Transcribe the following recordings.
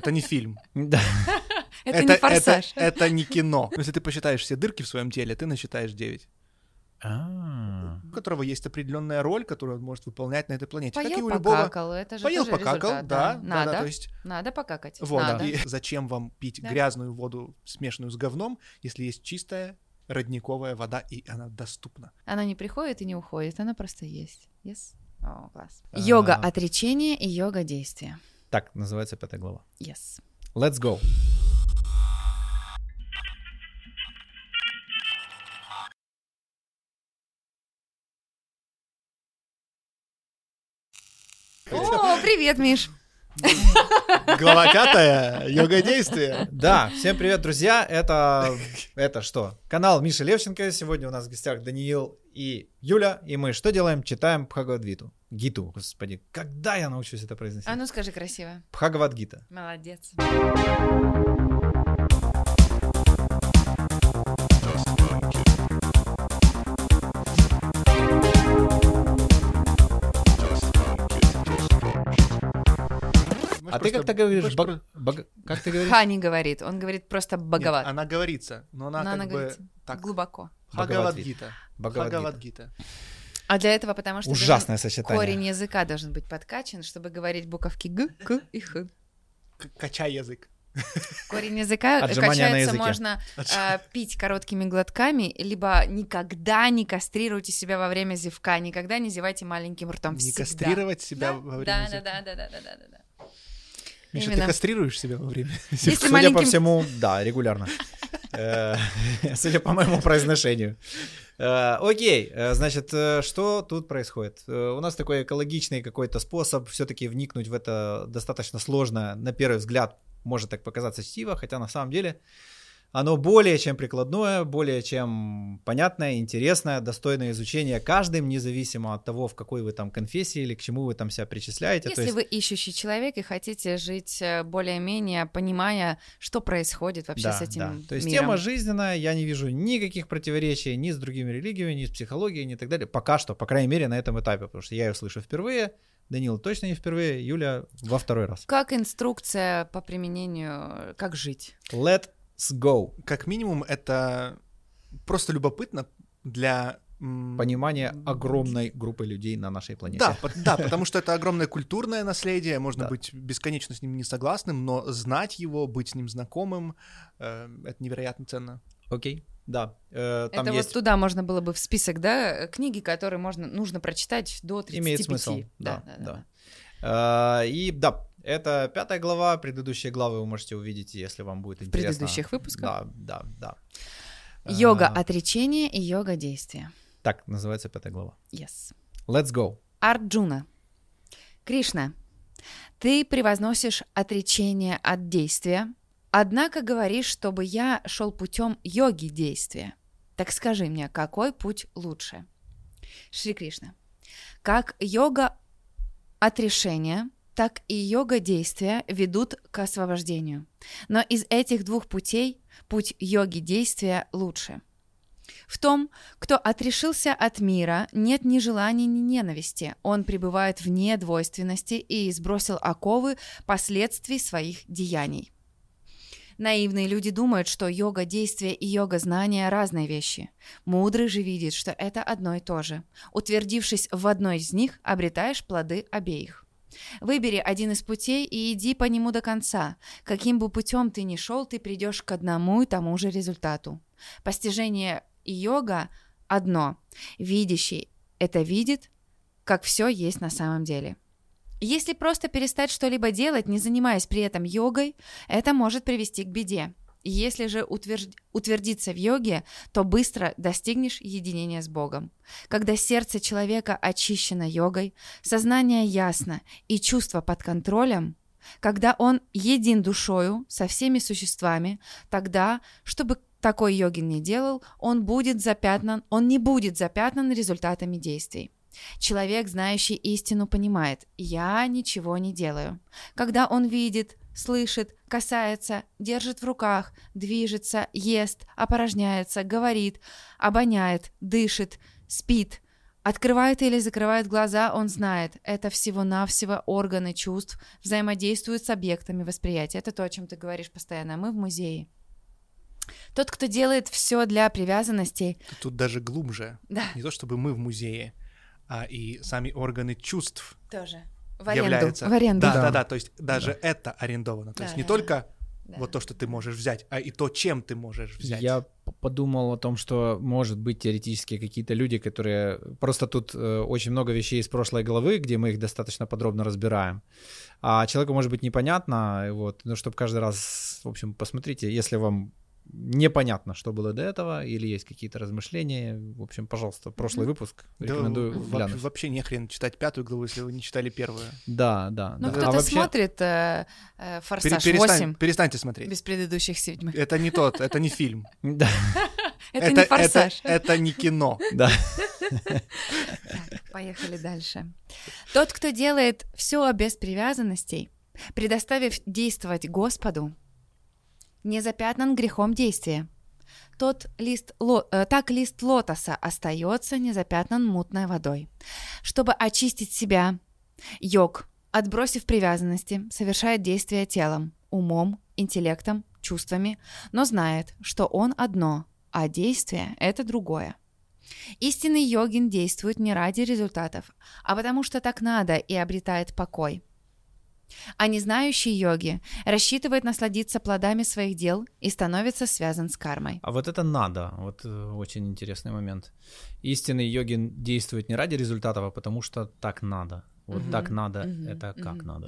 Это не фильм. Да. Это не форсаж. Это, не кино. Если ты посчитаешь все дырки в своем теле, ты насчитаешь 9. А. У которого есть определенная роль, которую он может выполнять на этой планете. как и Поел, у любого. покакал, это же Поел, тоже покакал, результат, да, да, Надо, да, то есть надо покакать. вот. Надо. И зачем вам пить Да. грязную воду, смешанную с говном, если есть чистая родниковая вода и она доступна? Она не приходит и не уходит, она просто есть. Yes? О, класс. А. Йога отречения и йога действия. Так называется пятая глава. Yes. Let's go. О, привет, Миш. Глава пятая, йога действия. Да, всем привет, друзья. Это, это что? Канал Миша Левченко. Сегодня у нас в гостях Даниил и Юля. И мы что делаем? Читаем Бхагавадгиту. Гиту, господи. Когда я научусь это произносить? А ну скажи красиво. Бхагавадгита. Молодец. А ты как-то говоришь... баг- баг- Как ты говоришь? Ха не говорит, он говорит просто боговат. Она говорится, но она Но как она бы говорит так. глубоко. Бхагавадгита. Бхагавадгита. А для этого, потому что Ужасное должен- сочетание. корень языка должен быть подкачан, чтобы говорить буковки г, к и х. К- Качай язык. Корень языка Отжимания качается можно э, пить короткими глотками, либо никогда не кастрируйте себя во время зевка, никогда не зевайте маленьким ртом. Не всегда. кастрировать себя Да, во время да, зевка. да, да, да, да, да, да, да. Миша, ты Именно. кастрируешь себя во время Если Судя по маленьким- всему, да, регулярно. Э, Судя по моему произношению. Э, Окей, э, значит, что тут происходит? У нас такой экологичный какой-то способ все-таки вникнуть в это достаточно сложно, на первый взгляд, может так показаться чтиво, хотя на самом деле оно более чем прикладное, более чем понятное, интересное, достойное изучения каждым, независимо от того, в какой вы там конфессии или к чему вы там себя причисляете. Если есть- вы ищущий человек и хотите жить э, более-менее, понимая, что происходит вообще с этим То есть миром. тема жизненная, я не вижу никаких противоречий ни с другими религиями, ни с психологией, ни так далее. Пока что, по крайней мере, на этом этапе, потому что я ее слышу впервые, Данил точно не впервые, Юля во второй раз. Как инструкция по применению, э, как жить? Let's go. Как минимум, это просто любопытно для... Понимание огромной группы людей на нашей планете. Да, по- да, потому что это огромное культурное наследие, можно Да. быть бесконечно с ним не согласным, но знать его, быть с ним знакомым, э, это невероятно ценно. Окей, да. Э, Там Это есть... вот туда можно было бы в список, да, книги, которые можно, нужно прочитать до 35. Имеет смысл, да, да. Э, И да, это пятая глава, предыдущие главы вы можете увидеть, если вам будет В интересно. предыдущих выпусках. Да, да, да. Йога А, отречения и йога действия. Так называется пятая глава. Yes. Let's go. Арджуна. Кришна, ты превозносишь отречение от действия, однако говоришь, чтобы я шел путем йоги действия. Так скажи мне, какой путь лучше? Шри Кришна. Как йога отрешения, так и йога действия ведут к освобождению. Но из этих двух путей путь йоги действия лучше. В том, кто отрешился от мира, нет ни желания, ни ненависти. Он пребывает вне двойственности и сбросил оковы последствий своих деяний. Наивные люди думают, что йога действия и йога знания разные вещи. Мудрый же видит, что это одно и то же. Утвердившись в одной из них, обретаешь плоды обеих. Выбери один из путей и иди по нему до конца. Каким бы путем ты ни шел, ты придешь к одному и тому же результату. Постижение йога одно. Видящий это видит, как все есть на самом деле. Если просто перестать что-либо делать, не занимаясь при этом йогой, это может привести к беде. Если же утверд- утвердиться в йоге, то быстро достигнешь единения с Богом. Когда сердце человека очищено йогой, сознание ясно и чувства под контролем, когда он един душою со всеми существами, тогда, чтобы такой йогин не делал, он будет запятнан, он не будет запятнан результатами действий. Человек, знающий истину, понимает, я ничего не делаю. Когда он видит, слышит, касается, держит в руках, движется, ест, опорожняется, говорит, обоняет, дышит, спит, Открывает или закрывает глаза, он знает, это всего-навсего органы чувств, взаимодействуют с объектами восприятия. Это то, о чем ты говоришь постоянно. Мы в музее. Тот, кто делает все для привязанностей, Тут даже глубже. да, Не то чтобы мы в музее, а и сами органы чувств тоже в аренду. являются. В аренду. Да, Да. да, да. То есть даже это арендовано. То Да, есть не да, только Да. вот то, что ты можешь взять, а и то, чем ты можешь взять. Я подумал о том, что может быть теоретически какие-то люди, которые просто тут э, очень много вещей из прошлой главы, где мы их достаточно подробно разбираем. А человеку может быть непонятно, вот, ну, чтобы каждый раз, в общем, посмотрите, если вам непонятно, что было до этого, или есть какие-то размышления, в общем, пожалуйста, прошлый выпуск Да рекомендую во- глянуть. вообще не хрен читать пятую главу, если вы не читали первую. Да, да. Ну, да. кто-то А вообще- смотрит э, э, «Форсаж перестань- 8» перестаньте смотреть. без предыдущих седьмых. Это не тот, это не фильм. Да, Это, не «Форсаж». Это, не кино. да. Поехали дальше. Тот, кто делает все без привязанностей, предоставив действовать Господу, не запятнан грехом действия. Тот лист, ло- э, так лист лотоса остается незапятнан мутной водой. Чтобы очистить себя, йог, отбросив привязанности, совершает действия телом, умом, интеллектом, чувствами, но знает, что он одно, а действие — это другое. Истинный йогин действует не ради результатов, а потому что так надо и обретает покой. А не знающий йоги рассчитывает насладиться плодами своих дел и становится связан с кармой. А вот это надо, вот э, очень интересный момент. Истинный йогин действует не ради результатов, а потому что так надо. Вот Мгм, так надо, мгм, это как мгм, надо.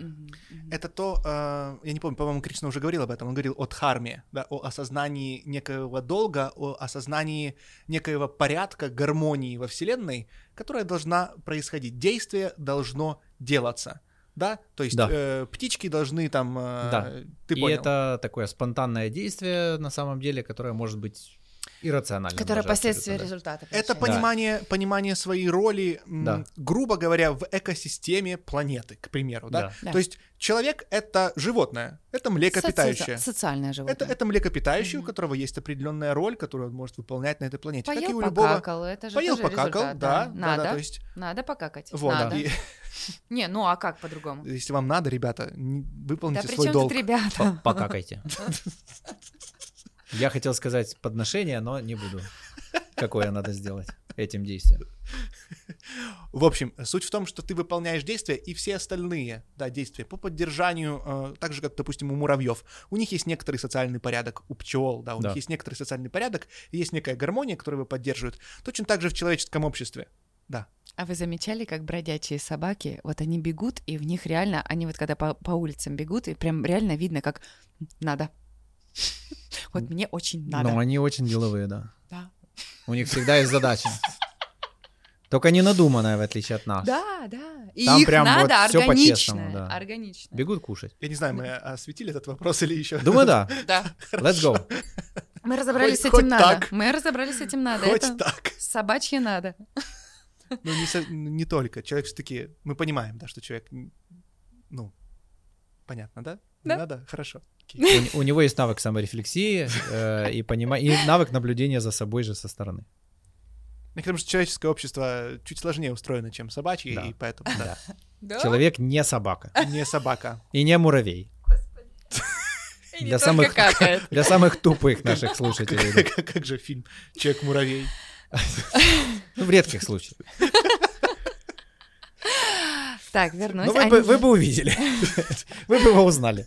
Это то, э, я не помню, по-моему, Кришна уже говорил об этом. Он говорил о дхарме, да, о осознании некоего долга, о осознании некоего порядка, гармонии во Вселенной, которая должна происходить. Действие должно делаться. Да, то есть Да. э, птички должны там, э, Да. ты И понял. это такое спонтанное действие, на самом деле, которое может быть иррациональным. Которое даже последствия да. результата. Это понимание, понимание своей роли, м, Да. грубо говоря, в экосистеме планеты, к примеру, да? Да. Да. То есть человек — это животное, это млекопитающее. Соци- Социальное животное. Это, это млекопитающее, у Мгм. которого есть определенная роль, которую он может выполнять на этой планете. как и Поел, у любого. покакал, это же Поел, тоже покакал, результат, да, да, Надо, да, то есть, надо покакать. вот, надо. и Не, ну а как по-другому? если вам надо, ребята, не- Да выполните при свой чем долг. тут ребята? По- Покакайте. Я хотел сказать подношение, но не буду. Какое надо сделать этим действием. В общем, суть в том, что ты выполняешь действия, и все остальные да, действия по поддержанию, э, так же, как, допустим, у муравьев, у них есть некоторый социальный порядок, у пчел, да, у Да. них есть некоторый социальный порядок, есть некая гармония, которую его поддерживают. Точно так же в человеческом обществе. Да. А вы замечали, как бродячие собаки, вот они бегут, и в них реально, они вот когда по, по улицам бегут, и прям реально видно, как надо. Вот мне очень надо. Но они очень деловые, да. Да. У них всегда есть задача. Только не надуманная, в отличие от нас. Да, да. И Там их прям вот надо всё по-честному, органичное. да. Органичное. Бегут кушать. Я не знаю, мы осветили этот вопрос или еще. Думаю, да. Да. Let's go. Мы разобрались Хоть- с этим хоть надо. так. Мы разобрались с этим надо. Хоть Это так. собачье надо. Ну, не, не только. Человек все-таки... Мы понимаем, да, что человек... Ну, понятно, да? Не Да. надо? Хорошо. У, у него есть навык саморефлексии э, и, понима... и навык наблюдения за собой же со стороны. Мне кажется, что человеческое общество чуть сложнее устроено, чем собачье, Да. и поэтому, да, Да? Человек не собака не собака. и не муравей. И для самых- какает. Для самых тупых наших слушателей. как же фильм «Человек-муравей»? Ну, в редких случаях. Так, вернусь. Ну, вы, Они- бы, вы бы увидели. Вы бы его узнали.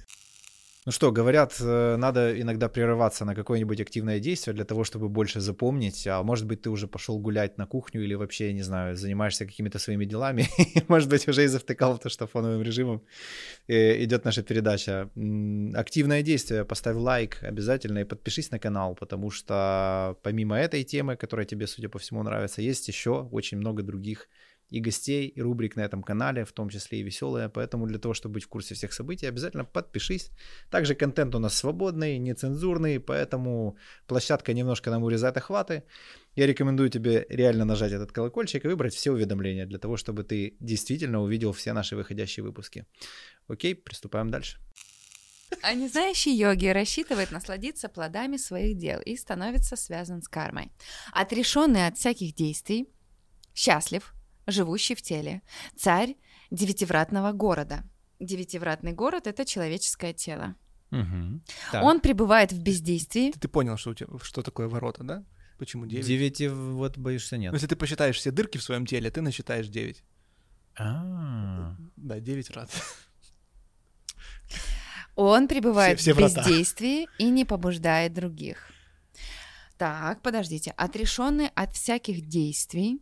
Ну что, говорят, э, надо иногда прерываться на какое-нибудь активное действие для того, чтобы больше запомнить. А может быть, ты уже пошел гулять на кухню или вообще, не знаю, занимаешься какими-то своими делами. Может быть, уже и завтыкал в то, что фоновым режимом э, идет наша передача. Активное действие. Поставь лайк обязательно и подпишись на канал, потому что помимо этой темы, которая тебе, судя по всему, нравится, есть еще очень много других и гостей, и рубрик на этом канале, в том числе и веселые. Поэтому для того, чтобы быть в курсе всех событий, обязательно подпишись. Также контент у нас свободный, нецензурный, поэтому площадка немножко нам урезает охваты. Я рекомендую тебе реально нажать этот колокольчик и выбрать все уведомления для того, чтобы ты действительно увидел все наши выходящие выпуски. Окей, приступаем дальше. А не знающий йоги рассчитывает насладиться плодами своих дел и становится связан с кармой. Отрешенный от всяких действий, счастлив, живущий в теле, царь девятивратного города. Девятивратный город — это человеческое тело. Так. Он пребывает в бездействии. Ты, ты понял, что, у тебя, что такое ворота, да? Почему 9? Девяти вот боишься нет. Ну, если ты посчитаешь все дырки в своем теле, ты насчитаешь 9. А, Да, 9 раз. Он пребывает Все- все в бездействии и не побуждает других. Так, подождите. Отрешенный от всяких действий,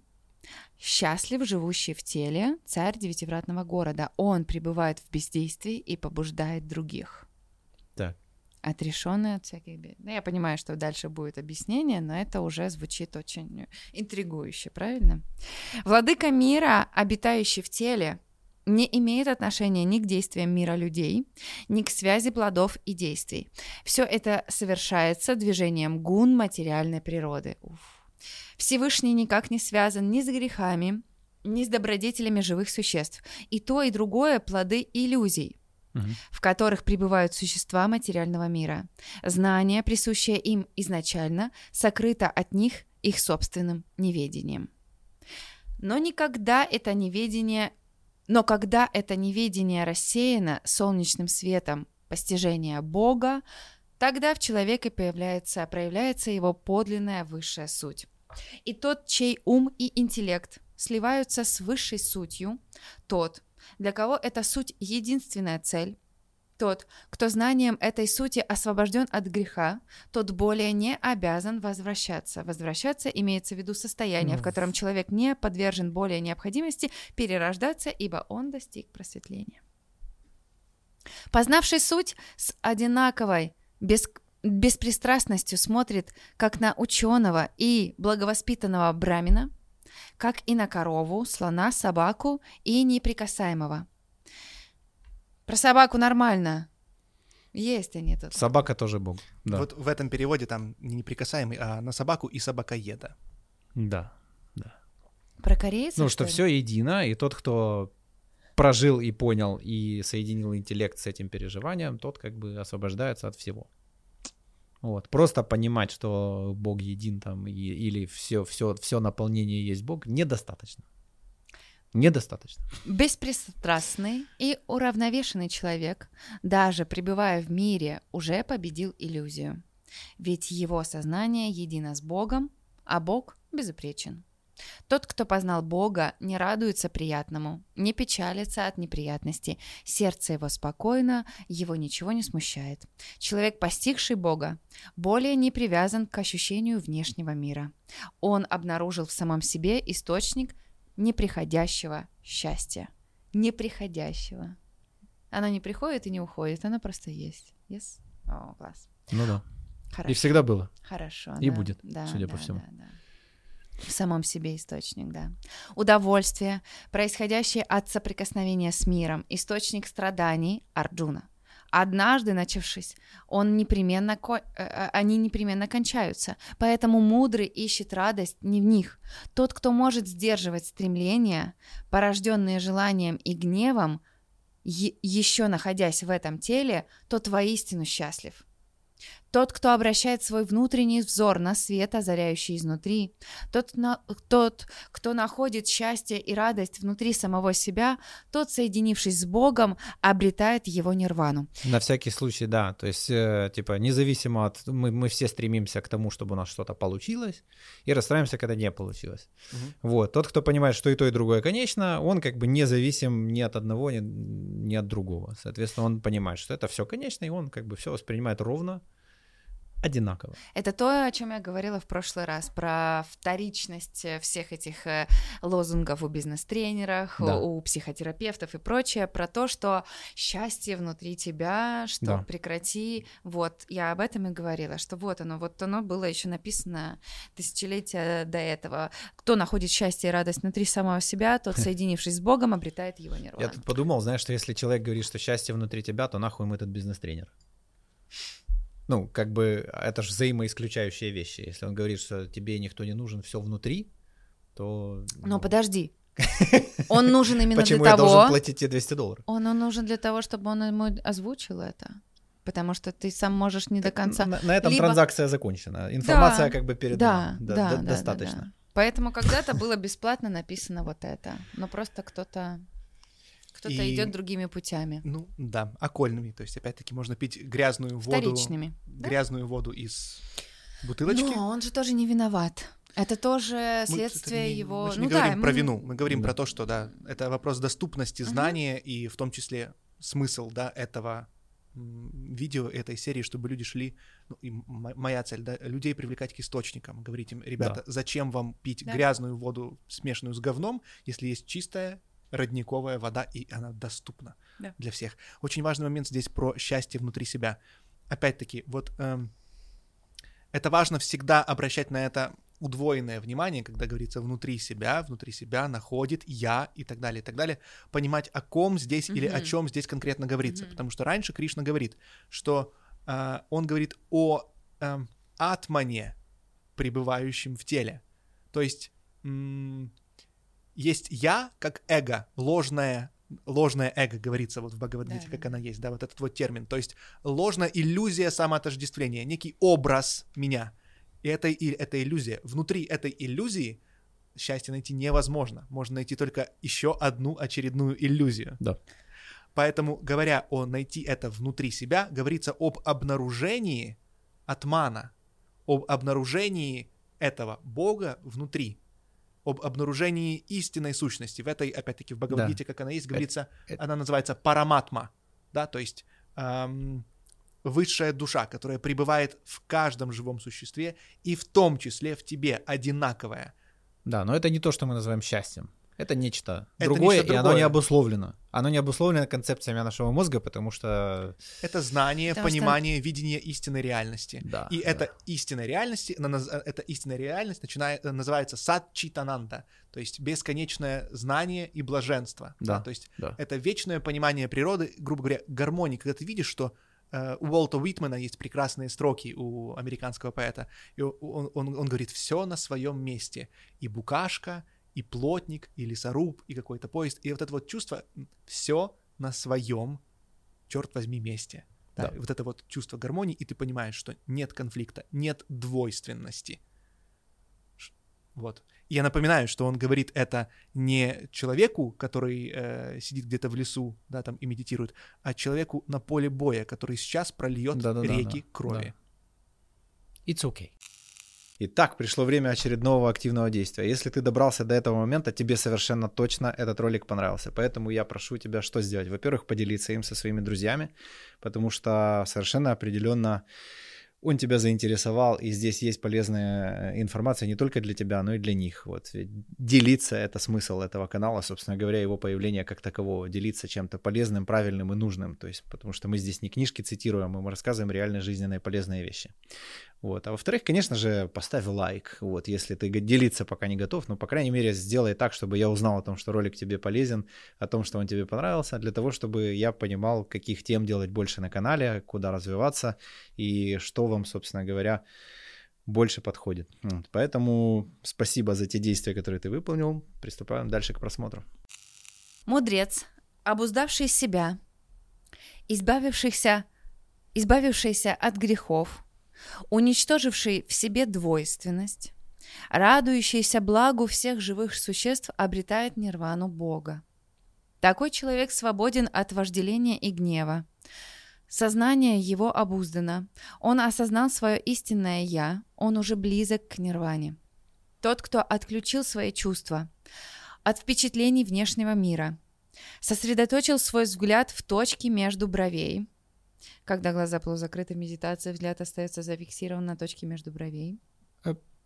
счастлив, живущий в теле, царь девятивратного города. Он пребывает в бездействии и побуждает других. Так. Отрешенный от всяких бед. Ну, я понимаю, что дальше будет объяснение, но это уже звучит очень интригующе, правильно? Владыка мира, обитающий в теле, не имеет отношения ни к действиям мира людей, ни к связи плодов и действий. Все это совершается движением гун материальной природы. Уф. Всевышний никак не связан ни с грехами, ни с добродетелями живых существ. И то, и другое – плоды иллюзий, мгм. в которых пребывают существа материального мира. Знание, присущее им изначально, сокрыто от них их собственным неведением. Но никогда это неведение, но когда это неведение рассеяно солнечным светом постижения Бога, тогда в человеке появляется, проявляется его подлинная высшая суть. И тот, чей ум и интеллект сливаются с высшей сутью, тот, для кого эта суть единственная цель, тот, кто знанием этой сути освобожден от греха, тот более не обязан возвращаться. Возвращаться имеется в виду состояние, в котором человек не подвержен более необходимости перерождаться, ибо он достиг просветления. Познавший суть с одинаковой, без, беспристрастностью смотрит как на ученого и благовоспитанного брамина, как и на корову, слона, собаку и неприкасаемого. Про собаку нормально. Есть они тут. Собака тоже бог. Да. Вот в этом переводе там не неприкасаемый, а на собаку и собакоеда. Да. Про корейцев? Ну, что ли? все едино, и тот, кто прожил и понял и соединил интеллект с этим переживанием, тот как бы освобождается от всего. Вот. Просто понимать, что Бог един там и, или все, все, все наполнение есть Бог, недостаточно. Недостаточно. Беспристрастный и уравновешенный человек, даже пребывая в мире, уже победил иллюзию. Ведь его сознание едино с Богом, а Бог безупречен. Тот, кто познал Бога, не радуется приятному, не печалится от неприятностей. Сердце его спокойно, его ничего не смущает. Человек, постигший Бога, более не привязан к ощущению внешнего мира. Он обнаружил в самом себе источник неприходящего счастья. Неприходящего. Оно не приходит и не уходит, оно просто есть. Yes? О, класс. Ну да. Хорошо. И всегда было. Хорошо. И да, будет, да, судя да, по всему. да, да. В самом себе источник, да. Удовольствие, происходящее от соприкосновения с миром, источник страданий Арджуна. Однажды начавшись, он непременно ко- э, э, они непременно кончаются. Поэтому мудрый ищет радость не в них. Тот, кто может сдерживать стремления, порожденные желанием и гневом, е- еще находясь в этом теле, тот воистину счастлив. Тот, кто обращает свой внутренний взор на свет, озаряющий изнутри, тот, на- тот, кто находит счастье и радость внутри самого себя, тот, соединившись с Богом, обретает его нирвану. На всякий случай, да. То есть, э, типа, независимо от... Мы, мы все стремимся к тому, чтобы у нас что-то получилось, и расстраиваемся, когда не получилось. Мгм. Вот. Тот, кто понимает, что и то, и другое конечно, он как бы независим ни от одного, ни, ни от другого. Соответственно, он понимает, что это все конечно, и он как бы все воспринимает ровно, одинаково. Это то, о чем я говорила в прошлый раз, про вторичность э, всех этих э, лозунгов у бизнес-тренерах, Да. у, психотерапевтов и прочее, про то, что счастье внутри тебя, что Да. прекрати. Вот, я об этом и говорила, что вот оно, вот оно было еще написано тысячелетия до этого. Кто находит счастье и радость внутри самого себя, тот, соединившись с Богом, обретает его Я нирвану. тут подумал, знаешь, что если человек говорит, что счастье внутри тебя, то нахуй ему этот бизнес-тренер. Ну, как бы, это же взаимоисключающие вещи. Если он говорит, что тебе никто не нужен, все внутри, то... Но подожди. Он нужен именно Почему для я того... должен платить тебе 200 долларов? Он, он нужен для того, чтобы он ему озвучил это. Потому что ты сам можешь не до конца. На, на этом Либо- транзакция закончена. Информация Да, как бы передана. Да, да, да, да, достаточно. да. Поэтому когда-то было бесплатно написано вот это, но просто кто-то кто-то И- идет другими путями, Ну, да, окольными. То есть, опять-таки, можно пить грязную воду, вторичными. Да? грязную воду из бутылочки. Но он же тоже не виноват. Это тоже Мы- следствие это не- его. Мы же ну не да, говорим про мы- вину, мы говорим Да. про то, что, да, это вопрос доступности знания и в том числе смысл, да, этого видео, этой серии, чтобы люди шли, ну, и м- моя цель, да, людей привлекать к источникам, говорить им, ребята, зачем вам пить Да. грязную воду, смешанную с говном, если есть чистая родниковая вода, и она доступна Да. для всех. Очень важный момент здесь про счастье внутри себя. Опять-таки, вот эм, это важно всегда обращать на это удвоенное внимание, когда говорится внутри себя, внутри себя находит я и так далее, и так далее, понимать, о ком здесь или о чем здесь конкретно говорится. Мгм. Потому что раньше Кришна говорит, что а, он говорит о эм, атмане, пребывающем в теле. То есть м, есть я как эго, ложное ложное эго, говорится вот в Бхагавадгите, Да. как она есть, да, вот этот вот термин. То есть ложная иллюзия самоотождествления, некий образ меня. И это, и это иллюзия. Внутри этой иллюзии счастье найти невозможно. Можно найти только еще одну очередную иллюзию. Да. Поэтому, говоря о найти это внутри себя, говорится об обнаружении атмана, об обнаружении этого Бога внутри, об обнаружении истинной сущности. В этой, опять-таки, в Бхагавадгите, как она есть, говорится, это- она называется параматма, да, то есть эм, высшая душа, которая пребывает в каждом живом существе и в том числе в тебе, одинаковая. Да, но это не то, что мы называем счастьем. Это нечто Это другое, нечто и оно другое. не обусловлено. Оно не обусловлено концепциями нашего мозга, потому что... Это знание, Потому что- понимание, видение истинной реальности. Да, И да. эта истинная реальность, эта истинная реальность начинает, называется сатчитананда, то есть бесконечное знание и блаженство. Да, То есть да. это вечное понимание природы, грубо говоря, гармонии, когда ты видишь, что э, у Уолта Уитмана есть прекрасные строки у американского поэта, и он, он, он говорит, все на своем месте, и букашка, и плотник, и лесоруб, и какой-то поезд, и вот это вот чувство, все на своем, черт возьми, месте. Да, Да. Вот это вот чувство гармонии, и ты понимаешь, что нет конфликта, нет двойственности. Вот. И я напоминаю, что он говорит это не человеку, который э, сидит где-то в лесу, да, там и медитирует, а человеку на поле боя, который сейчас прольет Да-да-да, реки да, крови. It's okay. Итак, пришло время очередного активного действия. Если ты добрался до этого момента, тебе совершенно точно этот ролик понравился. Поэтому я прошу тебя что сделать? Во-первых, поделиться им со своими друзьями, потому что совершенно определенно он тебя заинтересовал, и здесь есть полезная э, информация не только для тебя, но и для них. Вот. Делиться — это смысл этого канала, собственно говоря, его появление как такового. Делиться чем-то полезным, правильным и нужным. То есть, потому что мы здесь не книжки цитируем, мы рассказываем реально жизненные полезные вещи. Вот. А во-вторых, конечно же, поставь лайк, вот, если ты делиться пока не готов, но, по крайней мере, сделай так, чтобы я узнал о том, что ролик тебе полезен, о том, что он тебе понравился, для того, чтобы я понимал, каких тем делать больше на канале, куда развиваться и что вам, собственно говоря, больше подходит. Вот. Поэтому спасибо за те действия, которые ты выполнил. Приступаем дальше к просмотру. Мудрец, обуздавший себя, избавившийся, избавившийся от грехов, уничтоживший в себе двойственность, радующийся благу всех живых существ, обретает нирвану Бога. Такой человек свободен от вожделения и гнева. Сознание его обуздано. Он осознал свое истинное «я», он уже близок к нирване. Тот, кто отключил свои чувства от впечатлений внешнего мира, сосредоточил свой взгляд в точке между бровей. Когда глаза полузакрыты, медитация, взгляд остается зафиксирован на точке между бровей.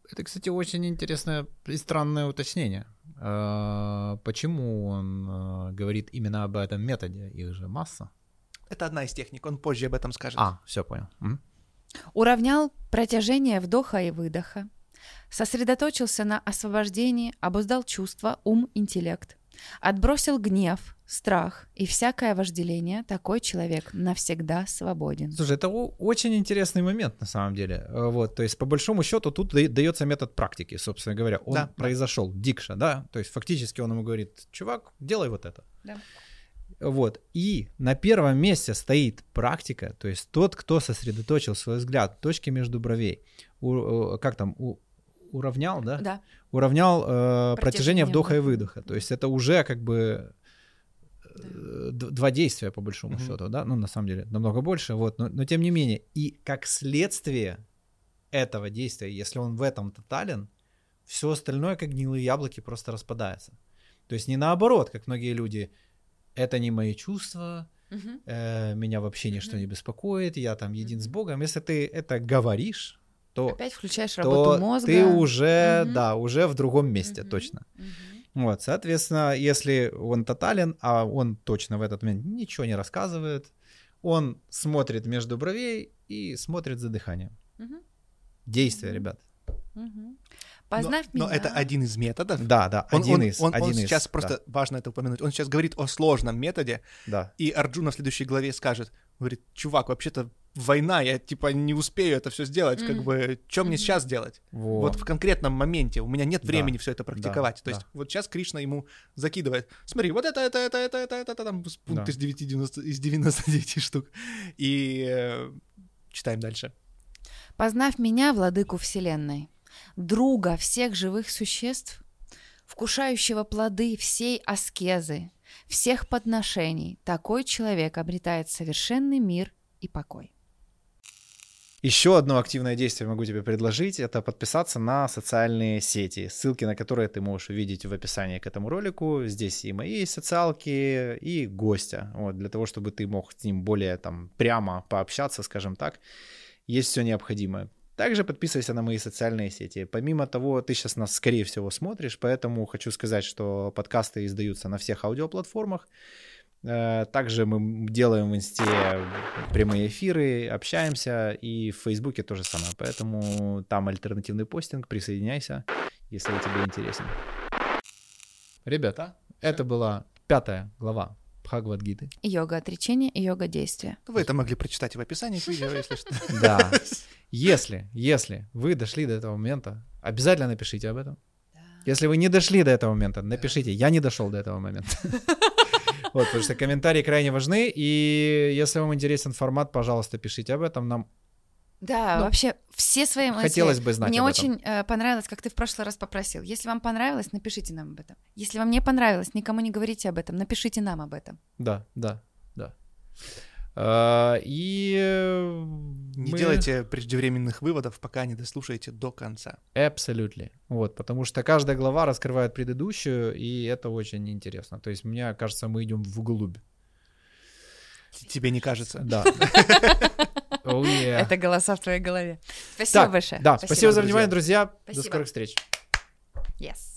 Это, кстати, очень интересное и странное уточнение. А, Почему он а, говорит именно об этом методе? Их же масса. Это одна из техник, он позже об этом скажет. А, все понял. Мгм. Уравнял протяжение вдоха и выдоха. Сосредоточился на освобождении, обуздал чувства, ум, интеллект. Отбросил гнев, страх и всякое вожделение. Такой человек навсегда свободен. Слушай, это очень интересный момент на самом деле. Э, Вот, то есть по большому счету тут да- дается метод практики, собственно говоря. Он Да, произошел, дикша, да, то есть фактически он ему говорит, чувак, делай вот это. Да. Вот, и на первом месте стоит практика, то есть тот, кто сосредоточил свой взгляд в точке между бровей, у- э, как там, у- уравнял, да? Да. Уравнял э, протяжение Протяжение вдоха и выдоха. То есть это уже как бы э, д- два действия по большому Мгм. счету, да? Ну, на самом деле, намного больше, вот. Но, но тем не менее, и как следствие этого действия, если он в этом тотален, все остальное, как гнилые яблоки, просто распадается. То есть не наоборот, как многие люди, это не мои чувства, Мгм. э, меня вообще ничто Мгм. не беспокоит, я там един с Мгм. Богом. Если ты это говоришь, то, Опять включаешь работу то мозга. ты уже, Мгм. да, уже в другом месте, Мгм. точно. Мгм. Вот, соответственно, если он тотален, а он точно в этот момент ничего не рассказывает, он смотрит между бровей и смотрит за дыханием. Мгм. Действие, ребят. Но, Познав но меня. это один из методов. Да, да, Он, один он- из, он- он один из, сейчас да, просто важно это упомянуть. Он сейчас говорит о сложном методе, да. и Арджуна в следующей главе скажет, говорит, чувак, вообще-то война, я типа не успею это все сделать, как Мгм. бы, что мне Мгм. сейчас делать? Вот. Вот в конкретном моменте у меня нет Да, времени все это практиковать. То да. есть вот сейчас Кришна ему закидывает, смотри, вот это, это, это, это, это, это, это там пункт Да. из, 9, 90, из 99 штук. И э, читаем дальше. Познав меня, владыку вселенной, друга всех живых существ, вкушающего плоды всей аскезы, всех подношений, такой человек обретает совершенный мир и покой. Еще одно активное действие могу тебе предложить. Это подписаться на социальные сети, ссылки на которые ты можешь увидеть в описании к этому ролику. Здесь и мои социалки, и гостя. Вот, для того, чтобы ты мог с ним более там прямо пообщаться, скажем так. Есть все необходимое. Также подписывайся на мои социальные сети. Помимо того, ты сейчас нас, скорее всего, смотришь, поэтому хочу сказать, что подкасты издаются на всех аудиоплатформах. Э, Также мы делаем в инсте прямые эфиры, общаемся, и в Фейсбуке то же самое. Поэтому там альтернативный постинг, присоединяйся, если тебе интересен. Ребята, это была пятая глава Бхагавадгиты. Йога отречения и йога действия. Вы это могли прочитать в описании к видео, если что. Да. Если, если вы дошли до этого момента, обязательно напишите об этом. Если вы не дошли до этого момента, напишите, я не дошел до этого момента. Вот, потому что комментарии крайне важны, и если вам интересен формат, пожалуйста, пишите об этом. Нам Да, Ну, вообще все свои мысли. хотелось бы знать Мне об этом. очень э, понравилось, как ты в прошлый раз попросил. Если вам понравилось, напишите нам об этом. Если вам не понравилось, никому не говорите об этом, напишите нам об этом. Да, да, да. А, И Не мы- делайте преждевременных выводов, пока не дослушаете до конца. Абсолютно. Вот, потому что каждая глава раскрывает предыдущую, и это очень интересно. То есть, мне кажется, мы идем вглубь. Тебе не кажется? Да. Oh, yeah. Это голоса в твоей голове. Спасибо Так, большое. Да, спасибо, за внимание, друзья. До скорых встреч. Yes.